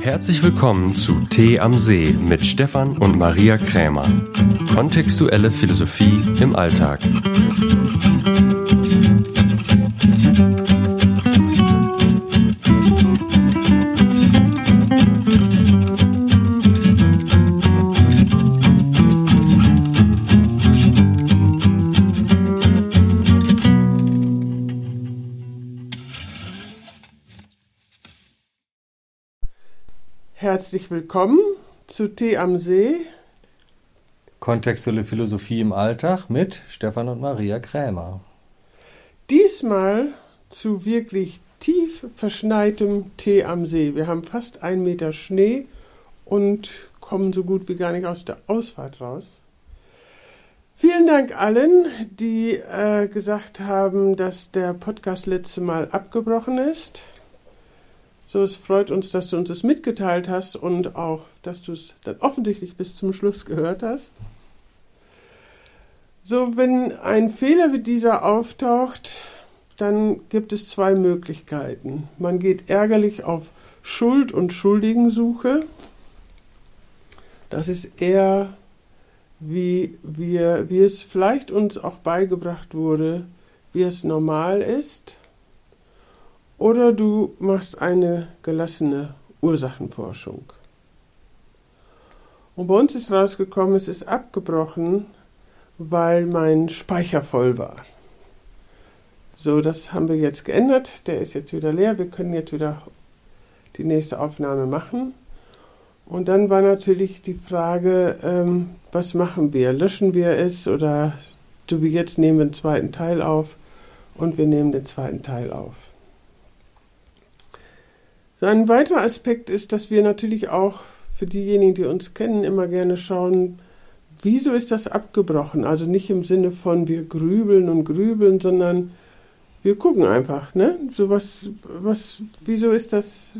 Herzlich willkommen zu Tee am See mit Stefan und Maria Krämer. Kontextuelle Philosophie im Alltag. Herzlich willkommen zu Tee am See. Kontextuelle Philosophie im Alltag mit Stefan und Maria Krämer. Diesmal zu wirklich tief verschneitem Tee am See. Wir haben fast einen Meter Schnee und kommen so gut wie gar nicht aus der Ausfahrt raus. Vielen Dank allen, die äh, gesagt haben, dass der Podcast letzte Mal abgebrochen ist. So, es freut uns, dass du uns das mitgeteilt hast und auch, dass du es dann offensichtlich bis zum Schluss gehört hast. So, wenn ein Fehler wie dieser auftaucht, dann gibt es zwei Möglichkeiten. Man geht ärgerlich auf Schuld und Schuldigensuche. Das ist eher, wie, wir, wie es vielleicht uns auch beigebracht wurde, wie es normal ist. Oder du machst eine gelassene Ursachenforschung. Und bei uns ist rausgekommen, es ist abgebrochen, weil mein Speicher voll war. So, das haben wir jetzt geändert. Der ist jetzt wieder leer. Wir können jetzt wieder die nächste Aufnahme machen. Und dann war natürlich die Frage, ähm, was machen wir? Löschen wir es oder du jetzt nehmen wir den zweiten Teil auf und wir nehmen den zweiten Teil auf. Ein weiterer Aspekt ist, dass wir natürlich auch für diejenigen, die uns kennen, immer gerne schauen, wieso ist das abgebrochen? Also nicht im Sinne von wir grübeln und grübeln, sondern wir gucken einfach, ne? So was, was, wieso ist das?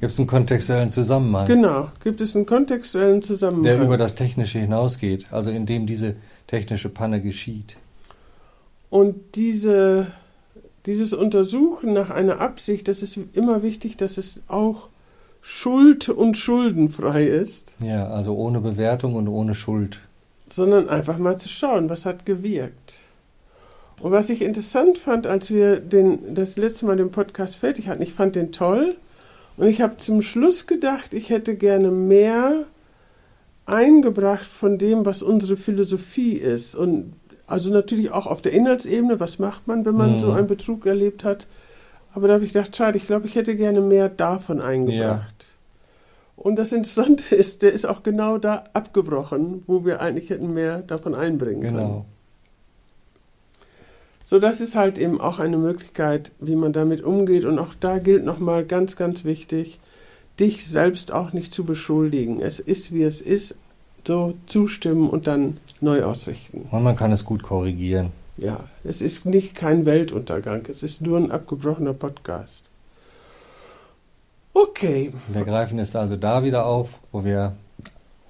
Gibt es einen kontextuellen Zusammenhang? Genau, gibt es einen kontextuellen Zusammenhang. Der über das Technische hinausgeht, also in dem diese technische Panne geschieht. Und diese dieses Untersuchen nach einer Absicht, das ist immer wichtig, dass es auch schuld- und schuldenfrei ist. Ja, also ohne Bewertung und ohne Schuld. Sondern einfach mal zu schauen, was hat gewirkt. Und was ich interessant fand, als wir den, das letzte Mal den Podcast fertig hatten, ich fand den toll. Und ich habe zum Schluss gedacht, ich hätte gerne mehr eingebracht von dem, was unsere Philosophie ist. Und also natürlich auch auf der Inhaltsebene, was macht man, wenn man mhm. so einen Betrug erlebt hat. Aber da habe ich gedacht, schade, ich glaube, ich hätte gerne mehr davon eingebracht. Ja. Und das Interessante ist, der ist auch genau da abgebrochen, wo wir eigentlich hätten mehr davon einbringen genau. können. So, das ist halt eben auch eine Möglichkeit, wie man damit umgeht. Und auch da gilt nochmal ganz, ganz wichtig, dich selbst auch nicht zu beschuldigen. Es ist, wie es ist so zustimmen und dann neu ausrichten. Und man kann es gut korrigieren. Ja, es ist nicht kein Weltuntergang, es ist nur ein abgebrochener Podcast. Okay. Wir greifen jetzt also da wieder auf, wo wir,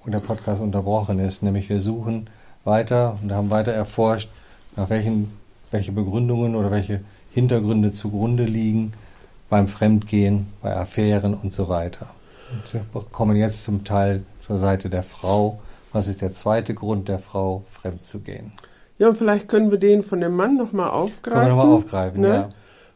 wo der Podcast unterbrochen ist, nämlich wir suchen weiter und haben weiter erforscht, nach welchen, welche Begründungen oder welche Hintergründe zugrunde liegen beim Fremdgehen, bei Affären und so weiter. Und wir kommen jetzt zum Teil zur Seite der Frau. Was ist der zweite Grund der Frau, fremd zu gehen? Ja, und vielleicht können wir den von dem Mann nochmal aufgreifen. Können wir nochmal aufgreifen, ne? ja.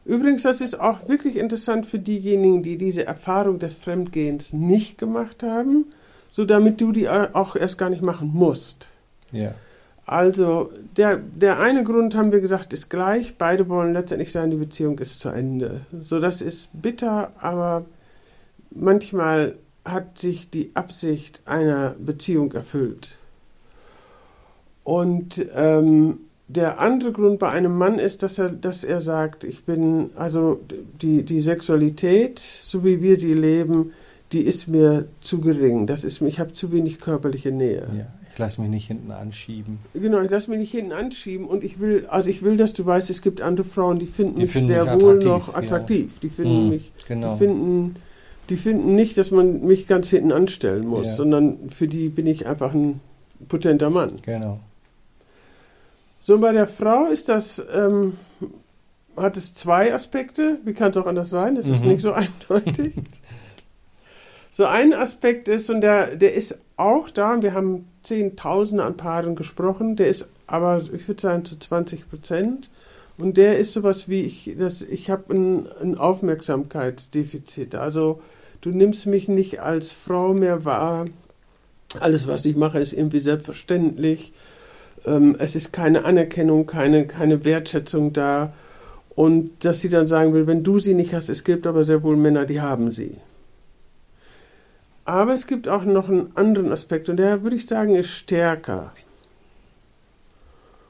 Übrigens, das ist auch wirklich interessant für diejenigen, die diese Erfahrung des Fremdgehens nicht gemacht haben, so damit du die auch erst gar nicht machen musst. Ja. Also, der, der eine Grund, haben wir gesagt, ist gleich. Beide wollen letztendlich sagen, die Beziehung ist zu Ende. So, das ist bitter, aber manchmal hat sich die Absicht einer Beziehung erfüllt. Und ähm, der andere Grund bei einem Mann ist, dass er, dass er sagt, ich bin, also die, die Sexualität, so wie wir sie leben, die ist mir zu gering. Das ist, ich habe zu wenig körperliche Nähe. Ja, ich lasse mich nicht hinten anschieben. Genau, ich lasse mich nicht hinten anschieben und ich will, also ich will, dass du weißt, es gibt andere Frauen, die finden die mich finden sehr mich wohl noch attraktiv. Ja. Die finden hm, mich, genau. die finden die finden nicht, dass man mich ganz hinten anstellen muss, ja. sondern für die bin ich einfach ein potenter Mann. Genau. So, bei der Frau ist das ähm, hat es zwei Aspekte. Wie kann es auch anders sein? Es ist Mhm. nicht so eindeutig. so ein Aspekt ist, und der, der ist auch da, wir haben Zehntausende an Paaren gesprochen, der ist aber, ich würde sagen, zu 20 Prozent. Und der ist sowas wie, ich, das, ich habe ein, ein Aufmerksamkeitsdefizit. Also du nimmst mich nicht als Frau mehr wahr. Alles, was ich mache, ist irgendwie selbstverständlich. Ähm, es ist keine Anerkennung, keine, keine Wertschätzung da. Und dass sie dann sagen will, wenn du sie nicht hast, es gibt aber sehr wohl Männer, die haben sie. Aber es gibt auch noch einen anderen Aspekt und der würde ich sagen ist stärker.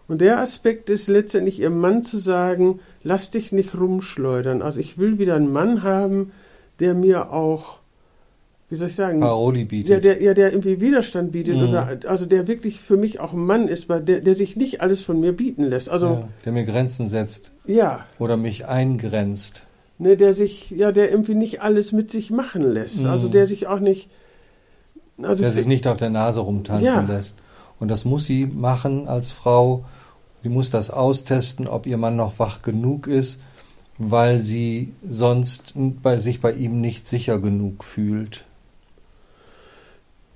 Und der Aspekt ist letztendlich ihrem Mann zu sagen, lass dich nicht rumschleudern. Also ich will wieder einen Mann haben, der mir auch, wie soll ich sagen, Paroli ja, bietet. der, ja, der irgendwie Widerstand bietet Mhm. oder also der wirklich für mich auch ein Mann ist, weil der, der sich nicht alles von mir bieten lässt. Also ja, der mir Grenzen setzt ja, oder mich eingrenzt. ne, der sich, ja, der irgendwie nicht alles mit sich machen lässt. Mhm. Also der sich auch nicht, also der sich nicht auf der Nase rumtanzen Ja. lässt. Und das muss sie machen als Frau. Sie muss das austesten, ob ihr Mann noch wach genug ist, weil sie sonst bei sich bei ihm nicht sicher genug fühlt.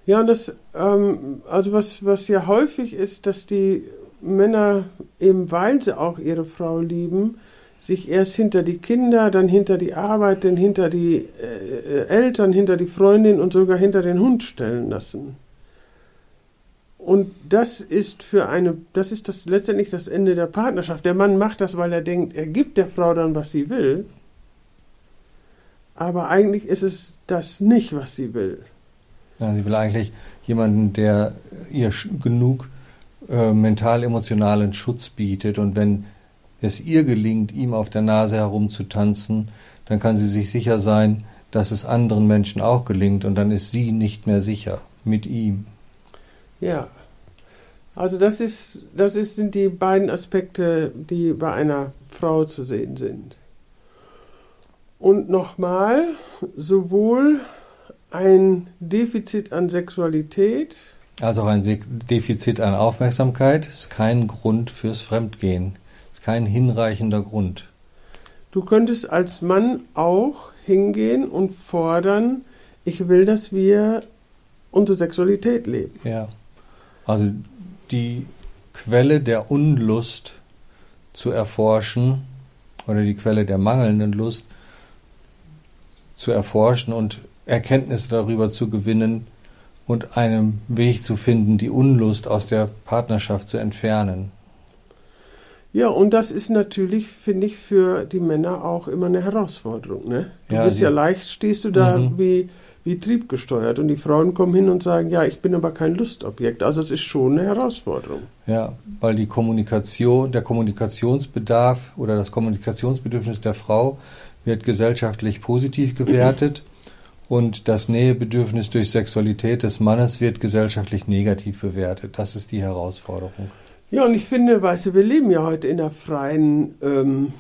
Ja, und das, ähm, also was, was ja häufig ist, dass die Männer eben, weil sie auch ihre Frau lieben, sich erst hinter die Kinder, dann hinter die Arbeit, dann hinter die äh, Eltern, hinter die Freundin und sogar hinter den Hund stellen lassen. Und das ist für eine, das ist das letztendlich das Ende der Partnerschaft. Der Mann macht das, weil er denkt, er gibt der Frau dann, was sie will. Aber eigentlich ist es das nicht, was sie will. Ja, sie will eigentlich jemanden, der ihr genug äh, mental-emotionalen Schutz bietet. Und wenn es ihr gelingt, ihm auf der Nase herumzutanzen, dann kann sie sich sicher sein, dass es anderen Menschen auch gelingt. Und dann ist sie nicht mehr sicher mit ihm. Ja. Also das ist, das ist, sind die beiden Aspekte, die bei einer Frau zu sehen sind. Und nochmal, sowohl ein Defizit an Sexualität, Also auch ein Defizit an Aufmerksamkeit ist kein Grund fürs Fremdgehen. Ist kein hinreichender Grund. du könntest als Mann auch hingehen und fordern, ich will, dass wir unsere Sexualität leben. Ja. Also die Quelle der Unlust zu erforschen oder die Quelle der mangelnden Lust zu erforschen und Erkenntnisse darüber zu gewinnen und einen Weg zu finden, die Unlust aus der Partnerschaft zu entfernen. Ja, und das ist natürlich, finde ich, für die Männer auch immer eine Herausforderung. Ne? Du Ja, bist ja leicht, stehst du da Mhm. wie, wie triebgesteuert und die Frauen kommen hin und sagen, ja, ich bin aber kein Lustobjekt. Also es ist schon eine Herausforderung. Ja, weil die Kommunikation, der Kommunikationsbedarf oder das Kommunikationsbedürfnis der Frau wird gesellschaftlich positiv gewertet und das Nähebedürfnis durch Sexualität des Mannes wird gesellschaftlich negativ bewertet. Das ist die Herausforderung. Ja, und ich finde, weißt du, wir leben ja heute in einer freien, ähm,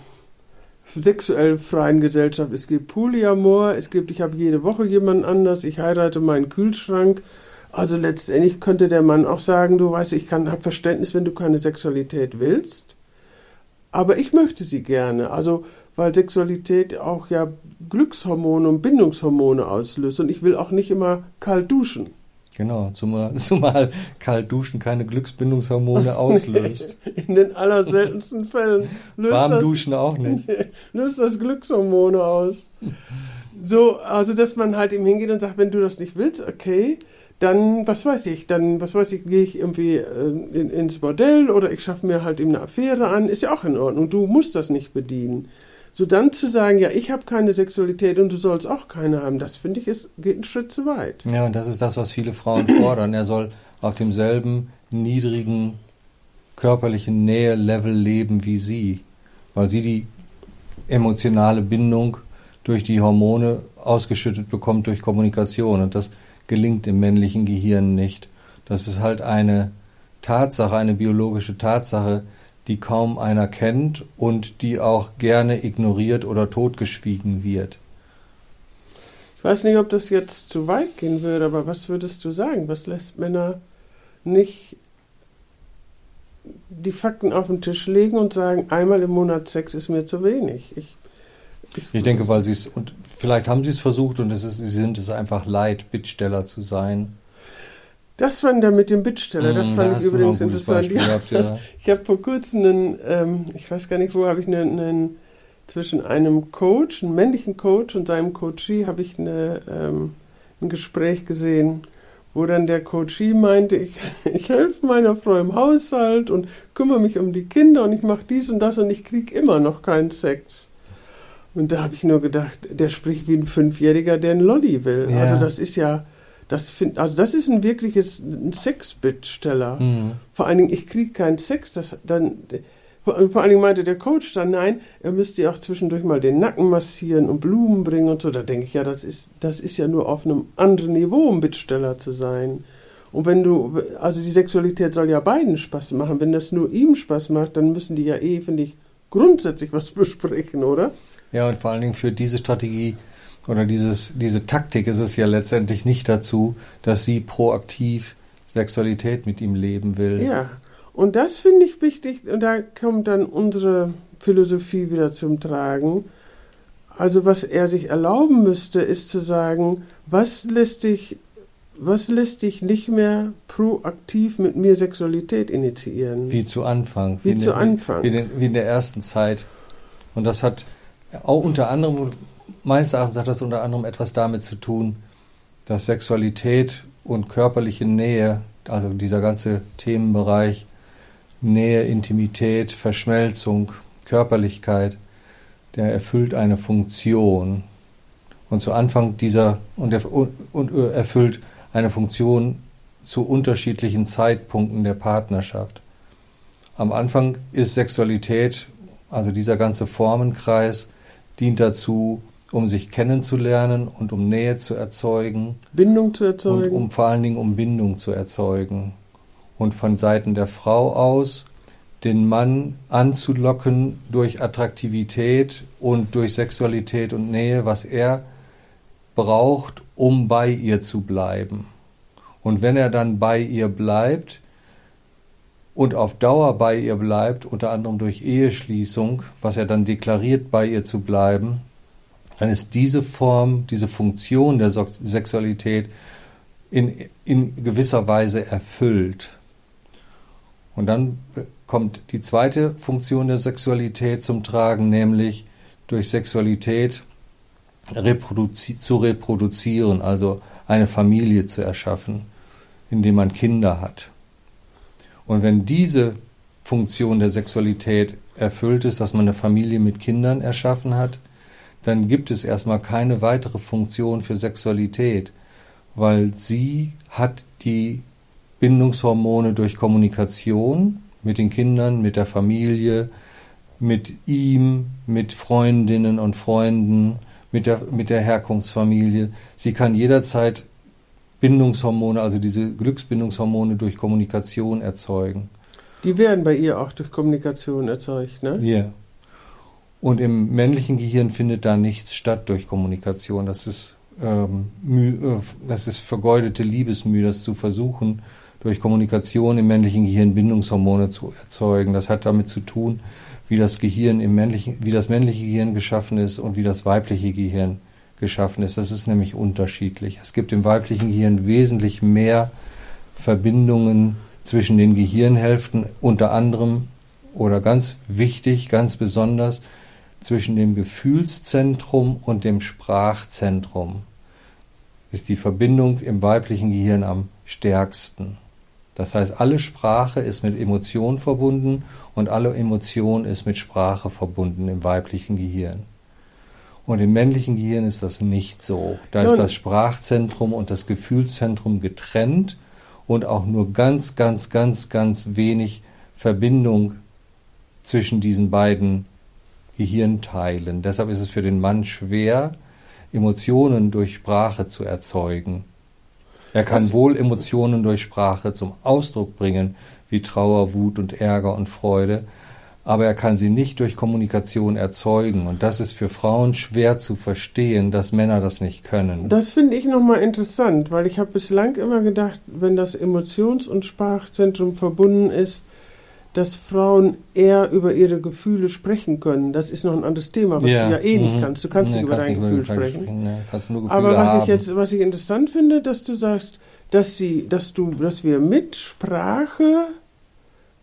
sexuell freien Gesellschaft. Es gibt Polyamor, es gibt, ich habe jede Woche jemanden anders, ich heirate meinen Kühlschrank. Also letztendlich könnte der Mann auch sagen, du weißt, ich kann, habe Verständnis, wenn du keine Sexualität willst, aber ich möchte sie gerne. Also, weil Sexualität auch ja Glückshormone und Bindungshormone auslöst und ich will auch nicht immer kalt duschen. Genau, zumal, zumal kalt duschen keine Glücksbindungshormone auslöst. In den allerseltensten Fällen löst Warm das duschen auch nicht. löst das Glückshormone aus. So, also dass man halt ihm hingeht und sagt, wenn du das nicht willst, okay, dann, was weiß ich, dann, was weiß ich, gehe ich irgendwie äh, in, ins Bordell oder ich schaffe mir halt eben eine Affäre an, ist ja auch in Ordnung. Du musst das nicht bedienen. So dann zu sagen, ja, ich habe keine Sexualität und du sollst auch keine haben, das finde ich, ist, geht einen Schritt zu weit. Ja, und das ist das, was viele Frauen fordern. Er soll auf demselben niedrigen körperlichen Nähe-Level leben wie sie, weil sie die emotionale Bindung durch die Hormone ausgeschüttet bekommt durch Kommunikation. Und das gelingt im männlichen Gehirn nicht. Das ist halt eine Tatsache, eine biologische Tatsache, die kaum einer kennt und die auch gerne ignoriert oder totgeschwiegen wird. Ich weiß nicht, ob das jetzt zu weit gehen würde, aber was würdest du sagen? Was lässt Männer nicht die Fakten auf den Tisch legen und sagen, einmal im Monat Sex ist mir zu wenig. Ich, ich, ich denke, weil sie es, und vielleicht haben sie es versucht und es ist, sie sind es einfach leid, Bittsteller zu sein. Das fand er mit dem Bittsteller, das mm, fand da ich übrigens interessant. Ja, gehabt, ja. Das, ich habe vor kurzem einen, ähm, ich weiß gar nicht wo, habe ich einen, einen, zwischen einem Coach, einem männlichen Coach und seinem Coachie, habe ich eine, ähm, ein Gespräch gesehen wo dann der Coachie meinte, ich, ich helfe meiner Frau im Haushalt und kümmere mich um die Kinder und ich mache dies und das und ich kriege immer noch keinen Sex. Und da habe ich nur gedacht, der spricht wie ein Fünfjähriger, der einen Lolli will. Ja. Also das ist ja, das find, also das ist ein wirkliches Sexbittsteller. Mhm. Vor allen Dingen, ich kriege keinen Sex, das dann vor, allen Dingen meinte der Coach dann, nein, er müsste ja auch zwischendurch mal den Nacken massieren und Blumen bringen und so. Da denke ich, ja, das ist, das ist ja nur auf einem anderen Niveau, um Bittsteller zu sein. Und wenn du, also die Sexualität soll ja beiden Spaß machen. Wenn das nur ihm Spaß macht, dann müssen die ja eh, finde ich, grundsätzlich was besprechen, oder? Ja, und vor allen Dingen für diese Strategie oder dieses, diese Taktik ist es ja letztendlich nicht dazu, dass sie proaktiv Sexualität mit ihm leben will. Ja, und das finde ich wichtig, und da kommt dann unsere Philosophie wieder zum Tragen. Also was er sich erlauben müsste, ist zu sagen, was lässt dich, was lässt dich nicht mehr proaktiv mit mir Sexualität initiieren? Wie zu Anfang. Wie, wie zu der, Anfang. Wie, wie, in der ersten Zeit. Und das hat auch unter anderem, meines Erachtens hat das unter anderem etwas damit zu tun, dass Sexualität und körperliche Nähe, also dieser ganze Themenbereich, Nähe, Intimität, Verschmelzung, Körperlichkeit, der erfüllt eine Funktion. Und zu Anfang dieser, und, und erfüllt eine Funktion zu unterschiedlichen Zeitpunkten der Partnerschaft. Am Anfang ist Sexualität, also dieser ganze Formenkreis, dient dazu, um sich kennenzulernen und um Nähe zu erzeugen. Bindung zu erzeugen. Und um vor allen Dingen um Bindung zu erzeugen und von Seiten der Frau aus den Mann anzulocken durch Attraktivität und durch Sexualität und Nähe, was er braucht, um bei ihr zu bleiben. Und wenn er dann bei ihr bleibt und auf Dauer bei ihr bleibt, unter anderem durch Eheschließung, was er dann deklariert, bei ihr zu bleiben, dann ist diese Form, diese Funktion der Sexualität in, in gewisser Weise erfüllt. Und dann kommt die zweite Funktion der Sexualität zum Tragen, nämlich durch Sexualität reproduzi zu reproduzieren, also eine Familie zu erschaffen, indem man Kinder hat. Und wenn diese Funktion der Sexualität erfüllt ist, dass man eine Familie mit Kindern erschaffen hat, dann gibt es erstmal keine weitere Funktion für Sexualität, weil sie hat die Bindungshormone durch Kommunikation mit den Kindern, mit der Familie, mit ihm, mit Freundinnen und Freunden, mit der, mit der Herkunftsfamilie. Sie kann jederzeit Bindungshormone, also diese Glücksbindungshormone durch Kommunikation erzeugen. Die werden bei ihr auch durch Kommunikation erzeugt, ne? Ja. Yeah. Und im männlichen Gehirn findet da nichts statt durch Kommunikation. Das ist, ähm, äh, das ist vergeudete Liebesmühe, das zu versuchen, durch Kommunikation im männlichen Gehirn Bindungshormone zu erzeugen. Das hat damit zu tun, wie das Gehirn im männlichen, wie das männliche Gehirn geschaffen ist und wie das weibliche Gehirn geschaffen ist. Das ist nämlich unterschiedlich. Es gibt im weiblichen Gehirn wesentlich mehr Verbindungen zwischen den Gehirnhälften, unter anderem oder ganz wichtig, ganz besonders zwischen dem Gefühlszentrum und dem Sprachzentrum ist die Verbindung im weiblichen Gehirn am stärksten. Das heißt, alle Sprache ist mit Emotion verbunden und alle Emotion ist mit Sprache verbunden im weiblichen Gehirn. Und im männlichen Gehirn ist das nicht so. Da ist das Sprachzentrum und das Gefühlszentrum getrennt und auch nur ganz, ganz, ganz, ganz wenig Verbindung zwischen diesen beiden Gehirnteilen. Deshalb ist es für den Mann schwer, Emotionen durch Sprache zu erzeugen. Er kann Was? wohl Emotionen durch Sprache zum Ausdruck bringen, wie Trauer, Wut und Ärger und Freude, aber er kann sie nicht durch Kommunikation erzeugen. Und das ist für Frauen schwer zu verstehen, dass Männer das nicht können. Das finde ich nochmal interessant, weil ich habe bislang immer gedacht, wenn das Emotions- und Sprachzentrum verbunden ist, dass Frauen eher über ihre Gefühle sprechen können. Das ist noch ein anderes Thema, was Ja, du ja eh nicht mhm. kannst. Du kannst Nee, nicht über dein Gefühl dein sprechen. Nee, kannst nur Gefühle Aber was haben. ich jetzt, was ich interessant finde, dass du sagst, dass sie, dass du, dass wir mit Sprache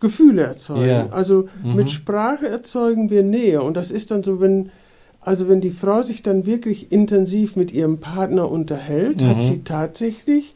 Gefühle erzeugen. Ja. Also Mhm. mit Sprache erzeugen wir Nähe. Und das ist dann so, wenn, also wenn die Frau sich dann wirklich intensiv mit ihrem Partner unterhält, Mhm. hat sie tatsächlich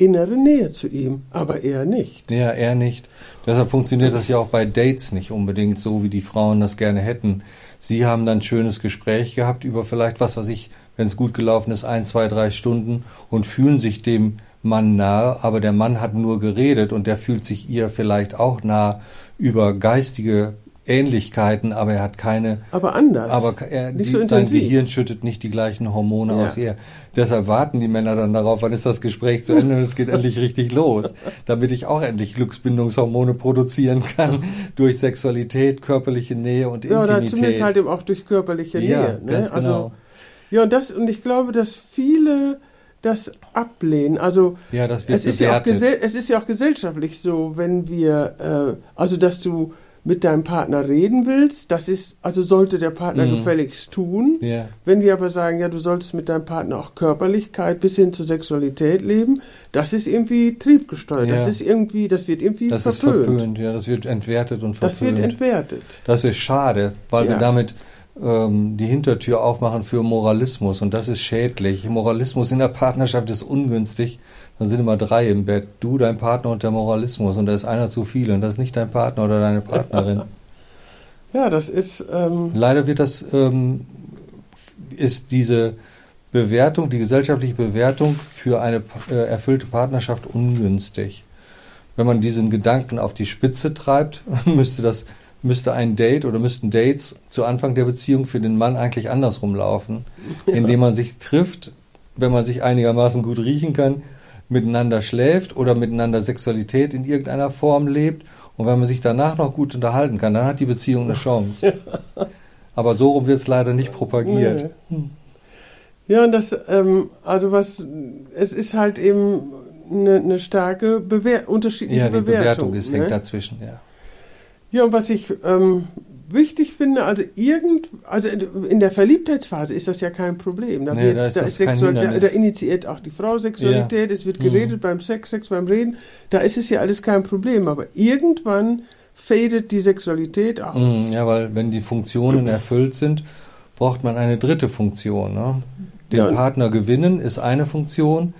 innere Nähe zu ihm, aber er nicht. Ja, eher nicht. Deshalb funktioniert das ja auch bei Dates nicht unbedingt so, wie die Frauen das gerne hätten. Sie haben dann ein schönes Gespräch gehabt über vielleicht was, was ich, wenn es gut gelaufen ist, ein, zwei, drei Stunden und fühlen sich dem Mann nahe, aber der Mann hat nur geredet und der fühlt sich ihr vielleicht auch nah über geistige Ähnlichkeiten, aber er hat keine Aber anders. aber er, die, so sein. Gehirn schüttet nicht die gleichen Hormone Ja. aus wie er. Deshalb warten die Männer dann darauf, wann ist das Gespräch zu Ende und es geht endlich richtig los, damit ich auch endlich Glücksbindungshormone produzieren kann durch Sexualität, körperliche Nähe und ja, oder Intimität. zumindest halt eben auch durch körperliche ja, Nähe. Ne? ganz Also, genau. ja, und das, und ich glaube, dass viele das ablehnen. Also ja, das es ist, ja es ist ja auch gesellschaftlich so, wenn wir, äh, also dass du mit deinem Partner reden willst, das ist, also sollte der Partner Mhm. gefälligst tun. ja, Wenn wir aber sagen, ja, du solltest mit deinem Partner auch Körperlichkeit bis hin zur Sexualität leben, das ist irgendwie triebgesteuert. Das Ja. ist irgendwie, das wird irgendwie das ist verpönt. verpönt. Ja, das wird entwertet und Das wird verpönt. entwertet. Das ist schade, weil wir Ja. damit ähm, die Hintertür aufmachen für Moralismus und das ist schädlich. Moralismus in der Partnerschaft ist ungünstig. Dann sind immer drei im Bett. Du, dein Partner und der Moralismus und da ist einer zu viel und das ist nicht dein Partner oder deine Partnerin. Ja, das ist, ähm, Leider wird das, ähm, ist diese Bewertung, die gesellschaftliche Bewertung für eine äh, erfüllte Partnerschaft ungünstig. Wenn man diesen Gedanken auf die Spitze treibt, müsste das, müsste ein Date oder müssten Dates zu Anfang der Beziehung für den Mann eigentlich andersrum laufen, indem man sich trifft, wenn man sich einigermaßen gut riechen kann, miteinander schläft oder miteinander Sexualität in irgendeiner Form lebt und wenn man sich danach noch gut unterhalten kann, dann hat die Beziehung eine Chance. Aber so rum wird es leider nicht propagiert. Hm. Ja, und das, ähm, also was, es ist halt eben eine, eine starke Bewer unterschiedliche Ja, die Bewertung. Bewertung ist, ne? hängt dazwischen, ja. Ja, und was ich ähm, wichtig finde, also irgend, also in der Verliebtheitsphase ist das ja kein Problem. Da, Nee, wird, da ist das kein Sexual, da, da initiiert auch die Frau Sexualität, es wird Mhm. geredet beim Sex, Sex beim Reden, da ist es ja alles kein Problem. Aber irgendwann fadet die Sexualität aus. Mm, Ja, weil wenn die Funktionen erfüllt sind, braucht man eine dritte Funktion. Ne? Den Ja, Partner gewinnen ist eine Funktion,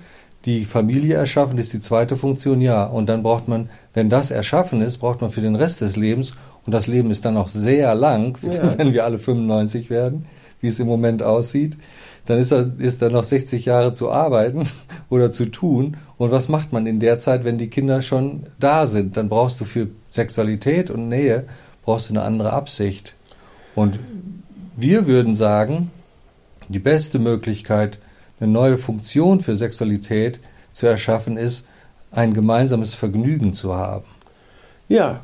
die Familie erschaffen ist die zweite Funktion, ja. Und dann braucht man, wenn das erschaffen ist, braucht man für den Rest des Lebens, und das Leben ist dann noch sehr lang, Ja. wenn wir alle 95 werden, wie es im Moment aussieht, dann ist da, ist da noch 60 Jahre zu arbeiten oder zu tun. Und was macht man in der Zeit, wenn die Kinder schon da sind? Dann brauchst du für Sexualität und Nähe brauchst du eine andere Absicht. Und wir würden sagen, die beste Möglichkeit, eine neue Funktion für Sexualität zu erschaffen, ist, ein gemeinsames Vergnügen zu haben. Ja.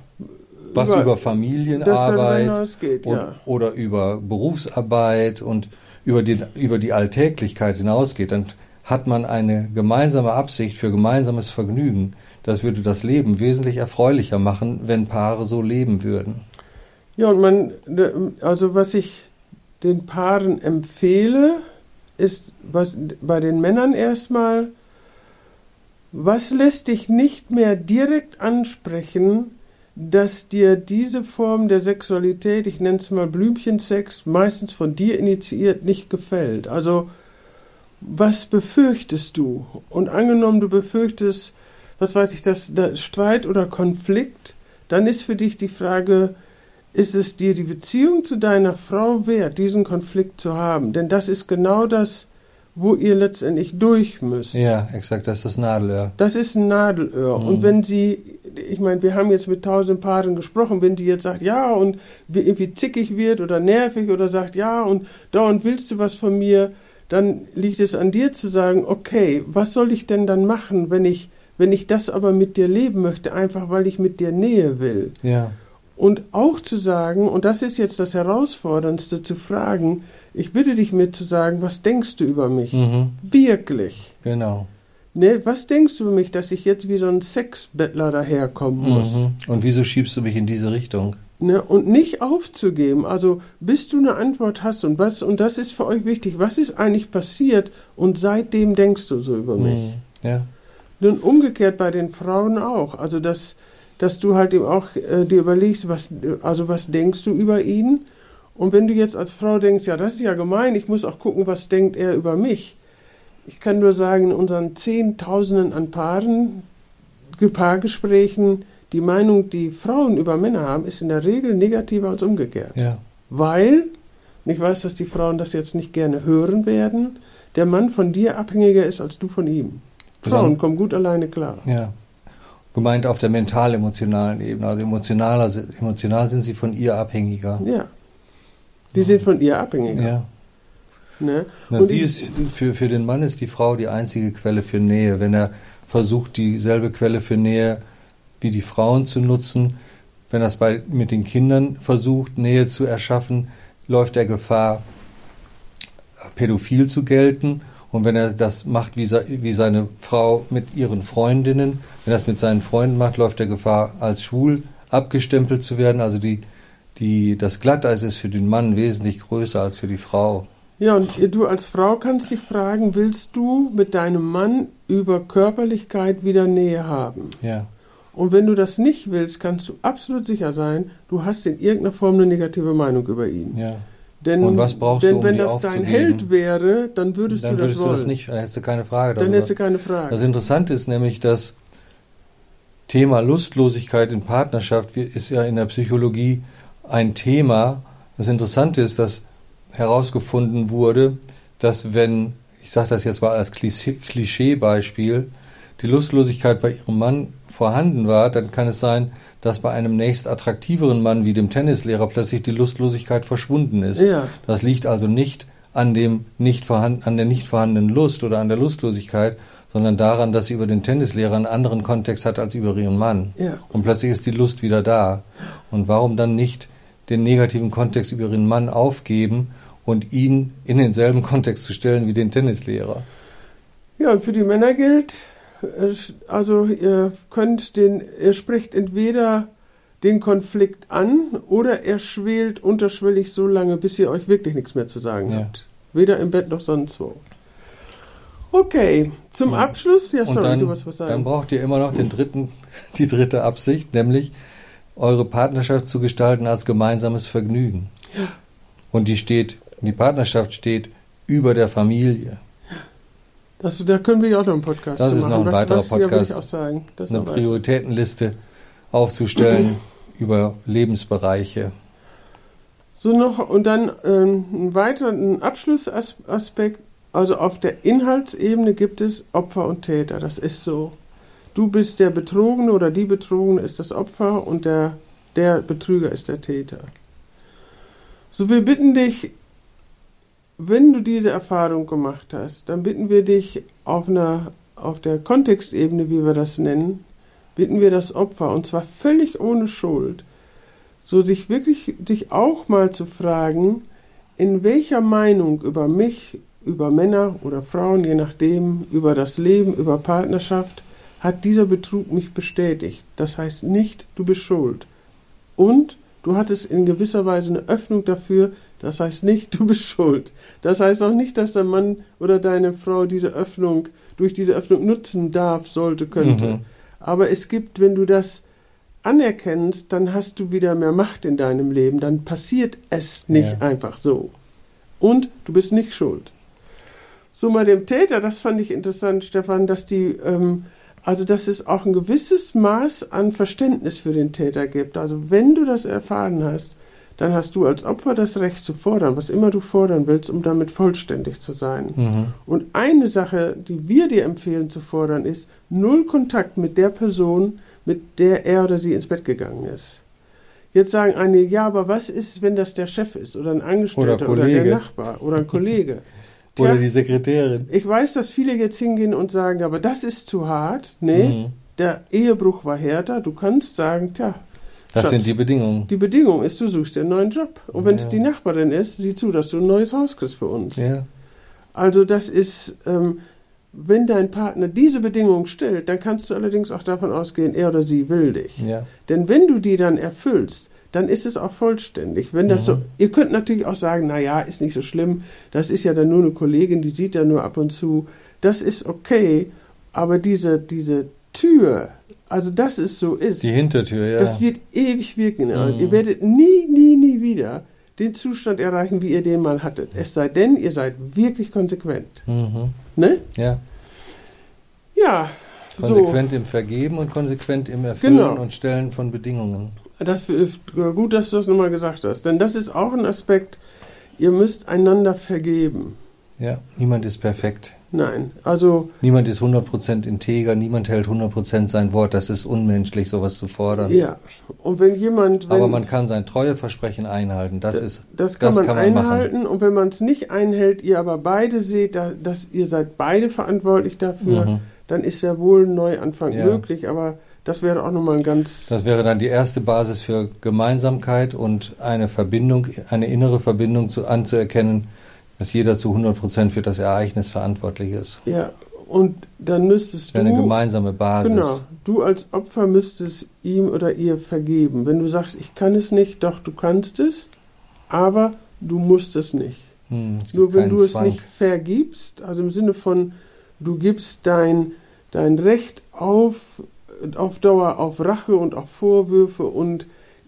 Was über, Familienarbeit hinausgeht, und, ja. oder über Berufsarbeit und über die, über die Alltäglichkeit hinausgeht, dann hat man eine gemeinsame Absicht für gemeinsames Vergnügen. Das würde das Leben wesentlich erfreulicher machen, wenn Paare so leben würden. Ja, und man, also was ich den Paaren empfehle, ist was bei den Männern erstmal, was lässt dich nicht mehr direkt ansprechen, dass dir diese Form der Sexualität, ich nenne es mal Blümchensex, meistens von dir initiiert, nicht gefällt. Also was befürchtest du? Und angenommen, du befürchtest, was weiß ich, das, das Streit oder Konflikt, dann ist für dich die Frage, ist es dir die Beziehung zu deiner Frau wert, diesen Konflikt zu haben? Denn das ist genau das, wo ihr letztendlich durch müsst. Ja, exakt, das ist das Nadelöhr. Das ist ein Nadelöhr. Mhm. Und wenn sie, ich meine, wir haben jetzt mit tausend Paaren gesprochen, wenn die jetzt sagt, ja, und irgendwie zickig wird oder nervig oder sagt, ja, und dauernd willst du was von mir, dann liegt es an dir zu sagen, okay, was soll ich denn dann machen, wenn ich, wenn ich das aber mit dir leben möchte, einfach weil ich mit dir Nähe will? Ja. Und auch zu sagen, und das ist jetzt das Herausforderndste, zu fragen, ich bitte dich mir zu sagen, was denkst du über mich? Mhm. Wirklich. Genau. Ne, was denkst du über mich, dass ich jetzt wie so ein Sexbettler daherkommen muss? Mhm. Und wieso schiebst du mich in diese Richtung? Ne, und nicht aufzugeben. Also bis du eine Antwort hast und was, und das ist für euch wichtig, was ist eigentlich passiert und seitdem denkst du so über mich. Mhm. Ja. Nun umgekehrt bei den Frauen auch. Also dass, dass du halt eben auch äh, dir überlegst, was, also was denkst du über ihn? Und wenn du jetzt als Frau denkst, ja, das ist ja gemein, ich muss auch gucken, was denkt er über mich. Ich kann nur sagen, in unseren Zehntausenden an Paaren, Paargesprächen, die Meinung, die Frauen über Männer haben, ist in der Regel negativer als umgekehrt. Ja. Weil, und ich weiß, dass die Frauen das jetzt nicht gerne hören werden, der Mann von dir abhängiger ist als du von ihm. Frauen kommen gut alleine klar. Ja. Gemeint auf der mental-emotionalen Ebene. Also emotionaler, emotional sind sie von ihr abhängiger. Ja. Die sind von ihr abhängiger. Ja. Ne? Na, sie ist, für, für den Mann ist die Frau die einzige Quelle für Nähe. Wenn er versucht, dieselbe Quelle für Nähe wie die Frauen zu nutzen, wenn er es bei, mit den Kindern versucht, Nähe zu erschaffen, läuft er Gefahr, pädophil zu gelten. Und wenn er das macht wie, wie seine Frau mit ihren Freundinnen, wenn er es mit seinen Freunden macht, läuft er Gefahr, als schwul abgestempelt zu werden. Also die, die, das Glatteis ist für den Mann wesentlich größer als für die Frau. Ja, und du als Frau kannst dich fragen, willst du mit deinem Mann über Körperlichkeit wieder Nähe haben? Ja. Und wenn du das nicht willst, kannst du absolut sicher sein, du hast in irgendeiner Form eine negative Meinung über ihn. Ja. Denn, Und was brauchst du, denn um wenn das dein? Held wäre, dann würdest dann du das würdest wollen. du das nicht, dann hättest du keine Frage dann darüber. hättest du keine Frage. Das Interessante ist nämlich, dass Thema Lustlosigkeit in Partnerschaft ist ja in der Psychologie ein Thema. Das Interessante ist, dass herausgefunden wurde, dass wenn, ich sage das jetzt mal als Klischee- Klischeebeispiel, die Lustlosigkeit bei ihrem Mann vorhanden war, dann kann es sein, dass bei einem nächst attraktiveren Mann wie dem Tennislehrer plötzlich die Lustlosigkeit verschwunden ist. Ja. Das liegt also nicht an, dem nicht vorhanden, an der nicht vorhandenen Lust oder an der Lustlosigkeit, sondern daran, dass sie über den Tennislehrer einen anderen Kontext hat als über ihren Mann. Ja. Und plötzlich ist die Lust wieder da. Und warum dann nicht den negativen Kontext über ihren Mann aufgeben und ihn in denselben Kontext zu stellen wie den Tennislehrer? Ja, und für die Männer gilt, also ihr könnt den, ihr spricht entweder den Konflikt an oder er schwelt unterschwellig so lange, bis ihr euch wirklich nichts mehr zu sagen Ja. habt. Weder im Bett noch sonst wo. Okay, zum Ja. Abschluss, ja, sorry, dann, du was was dann sagen. braucht ihr immer noch den dritten, die dritte Absicht, nämlich eure Partnerschaft zu gestalten als gemeinsames Vergnügen. Und die steht, die Partnerschaft steht über der Familie. Das, da können wir ja auch noch einen Podcast Das zu ist machen. noch ein was, weiterer was, Ja, Podcast. ich auch sagen. Das Eine. Prioritätenliste aufzustellen über Lebensbereiche. So noch und dann ähm, ein weiterer ein Abschlussaspekt. Also auf der Inhaltsebene gibt es Opfer und Täter. Das ist so. Du bist der Betrogene oder die Betrogene ist das Opfer und der, der Betrüger ist der Täter. So, wir bitten dich, wenn du diese Erfahrung gemacht hast, dann bitten wir dich auf einer, auf der Kontextebene, wie wir das nennen, bitten wir das Opfer, und zwar völlig ohne Schuld, so sich wirklich dich auch mal zu fragen, in welcher Meinung über mich, über Männer oder Frauen, je nachdem, über das Leben, über Partnerschaft, hat dieser Betrug mich bestätigt. Das heißt nicht, du bist schuld. Und du hattest in gewisser Weise eine Öffnung dafür, das heißt nicht, du bist schuld. Das heißt auch nicht, dass der Mann oder deine Frau diese Öffnung, durch diese Öffnung nutzen darf, sollte, könnte. Mhm. Aber es gibt, wenn du das anerkennst, dann hast du wieder mehr Macht in deinem Leben. Dann passiert es nicht Ja. einfach so. Und du bist nicht schuld. So bei dem Täter, das fand ich interessant, Stefan, dass die, ähm, also dass es auch ein gewisses Maß an Verständnis für den Täter gibt. Also wenn du das erfahren hast, dann hast du als Opfer das Recht zu fordern, was immer du fordern willst, um damit vollständig zu sein. Mhm. Und eine Sache, die wir dir empfehlen zu fordern, ist null Kontakt mit der Person, mit der er oder sie ins Bett gegangen ist. Jetzt sagen einige, ja, aber was ist, wenn das der Chef ist oder ein Angestellter oder, Kollege. der Nachbar oder ein Kollege? Tja, Oder die Sekretärin. ich weiß, dass viele jetzt hingehen und sagen, aber das ist zu hart. Nee, Mhm. der Ehebruch war härter. Du kannst sagen, tja, Das sind die Bedingungen. die Bedingung ist, du suchst dir einen neuen Job. Und wenn es Ja. die Nachbarin ist, sieh zu, dass du ein neues Haus kriegst für uns. Ja. Also das ist, ähm, wenn dein Partner diese Bedingungen stellt, dann kannst du allerdings auch davon ausgehen, er oder sie will dich. Ja. Denn wenn du die dann erfüllst, dann ist es auch vollständig. Wenn das Mhm. so, ihr könnt natürlich auch sagen, na ja, ist nicht so schlimm. Das ist ja dann nur eine Kollegin, die sieht ja nur ab und zu. Das ist okay. Aber diese, diese Tür, also dass es so ist, Die Hintertür, ja. das wird ewig wirken. Mhm. Ihr werdet nie, nie, nie wieder den Zustand erreichen, wie ihr den mal hattet. Es sei denn, ihr seid wirklich konsequent. mhm. Ne? Ja. Ja. Konsequent im Vergeben und konsequent im Erfüllen Genau. und Stellen von Bedingungen. So, das ist gut, dass du das nochmal gesagt hast. Denn das ist auch ein Aspekt, ihr müsst einander vergeben. Ja, niemand ist perfekt. Nein, also Niemand ist 100% integer, niemand hält 100% sein Wort. Das ist unmenschlich, sowas zu fordern. ja. Und wenn jemand, wenn, Aber man kann sein Treueversprechen einhalten. Das ist, das kann das man kann man machen. einhalten. Und wenn man es nicht einhält, ihr aber beide seht, da, dass ihr seid beide verantwortlich dafür, mhm. dann ist ja wohl ein Neuanfang Ja. möglich. Aber das wäre auch nochmal ein ganz das wäre dann die erste Basis für Gemeinsamkeit und eine Verbindung, eine innere Verbindung zu, anzuerkennen, dass jeder zu 100% für das Ereignis verantwortlich ist. Ja, und dann müsstest wäre eine du, gemeinsame Basis. genau, du als Opfer müsstest ihm oder ihr vergeben. Wenn du sagst, ich kann es nicht, doch, du kannst es, aber du musst es nicht. Hm, es Nur wenn du es Zwang. nicht vergibst, also im Sinne von, du gibst dein, dein Recht auf, auf Dauer auf Rache und auf Vorwürfe und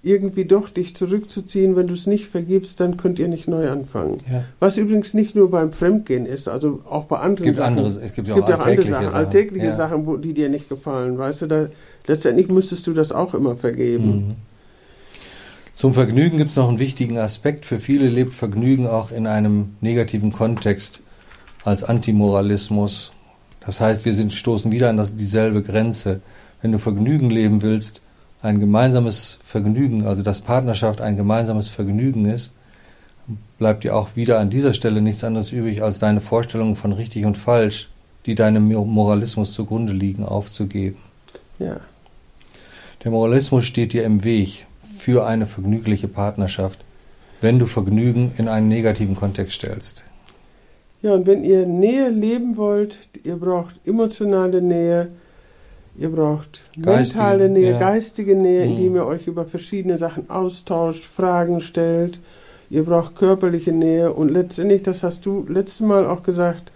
irgendwie doch dich zurückzuziehen, wenn du es nicht vergibst, dann könnt ihr nicht neu anfangen. Ja. Was übrigens nicht nur beim Fremdgehen ist, also auch bei anderen Es gibt Sachen. andere, es gibt, Es ja gibt auch auch andere alltägliche Sachen, Sachen. alltägliche ja. Sachen, wo, die dir nicht gefallen, weißt du, da, letztendlich müsstest du das auch immer vergeben. Mhm. Zum Vergnügen gibt es noch einen wichtigen Aspekt. Für viele lebt Vergnügen auch in einem negativen Kontext als Antimoralismus. Das heißt, wir sind, stoßen wieder an das, dieselbe Grenze. Wenn du Vergnügen leben willst, ein gemeinsames Vergnügen, also dass Partnerschaft ein gemeinsames Vergnügen ist, bleibt dir auch wieder an dieser Stelle nichts anderes übrig, als deine Vorstellungen von richtig und falsch, die deinem Moralismus zugrunde liegen, aufzugeben. Ja. Der Moralismus steht dir im Weg für eine vergnügliche Partnerschaft, wenn du Vergnügen in einen negativen Kontext stellst. Ja, und wenn ihr Nähe leben wollt, ihr braucht emotionale Nähe, ihr braucht Geistige, mentale Nähe, ja. geistige Nähe, Mhm. indem ihr euch über verschiedene Sachen austauscht, Fragen stellt. Ihr braucht körperliche Nähe und letztendlich, das hast du letztes Mal auch gesagt,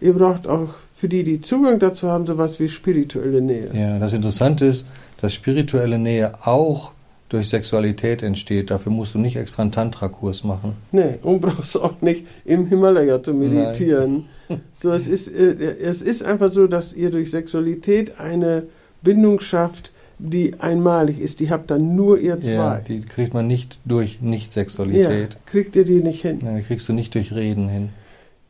ihr braucht auch für die, die Zugang dazu haben, sowas wie spirituelle Nähe. Ja, das Interessante ist, dass spirituelle Nähe auch durch Sexualität entsteht. Dafür musst du nicht extra einen Tantra-Kurs machen. Nee, und brauchst auch nicht im Himalaya zu meditieren. So, es ist, äh, es ist einfach so, dass ihr durch Sexualität eine Bindung schafft, die einmalig ist. Die habt dann nur ihr Ja, zwei. die kriegt man nicht durch Ja, Nicht-Sexualität. kriegt ihr die nicht hin. Ja, die kriegst du nicht durch Reden hin.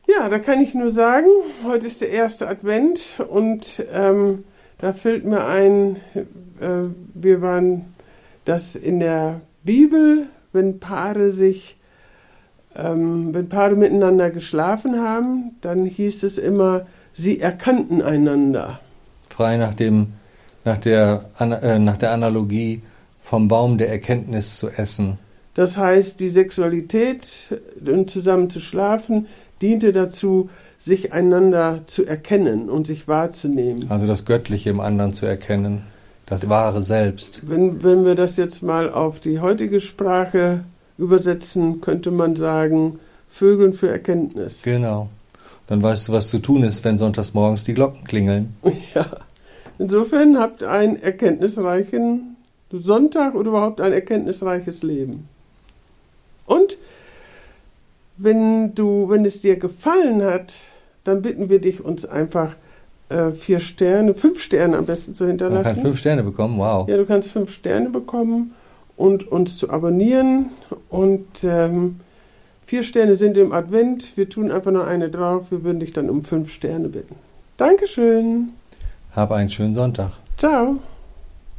Ja, da kann ich nur sagen, heute ist der erste Advent und ähm, da fällt mir ein, äh, wir waren das in der Bibel, wenn Paare sich, ähm, wenn Paare miteinander geschlafen haben, dann hieß es immer, sie erkannten einander. Frei nach, dem, nach, der, äh, nach der Analogie vom Baum der Erkenntnis zu essen. Das heißt, die Sexualität und zusammen zu schlafen diente dazu, sich einander zu erkennen und sich wahrzunehmen. Also das Göttliche im anderen zu erkennen, das wahre Selbst. Wenn, wenn wir das jetzt mal auf die heutige Sprache übersetzen, könnte man sagen, Vögeln für Erkenntnis. Genau. Dann weißt du, was zu tun ist, wenn sonntags morgens die Glocken klingeln. Ja. Insofern habt einen erkenntnisreichen Sonntag oder überhaupt ein erkenntnisreiches Leben. Und wenn du, wenn es dir gefallen hat, dann bitten wir dich, uns einfach äh, vier Sterne, fünf Sterne am besten zu Man kann hinterlassen. fünf Sterne bekommen, wow. Ja, du kannst fünf Sterne bekommen und uns zu abonnieren. Und ähm, vier Sterne sind im Advent. Wir tun einfach nur eine drauf. Wir würden dich dann um fünf Sterne bitten. Dankeschön. Hab einen schönen Sonntag. Ciao.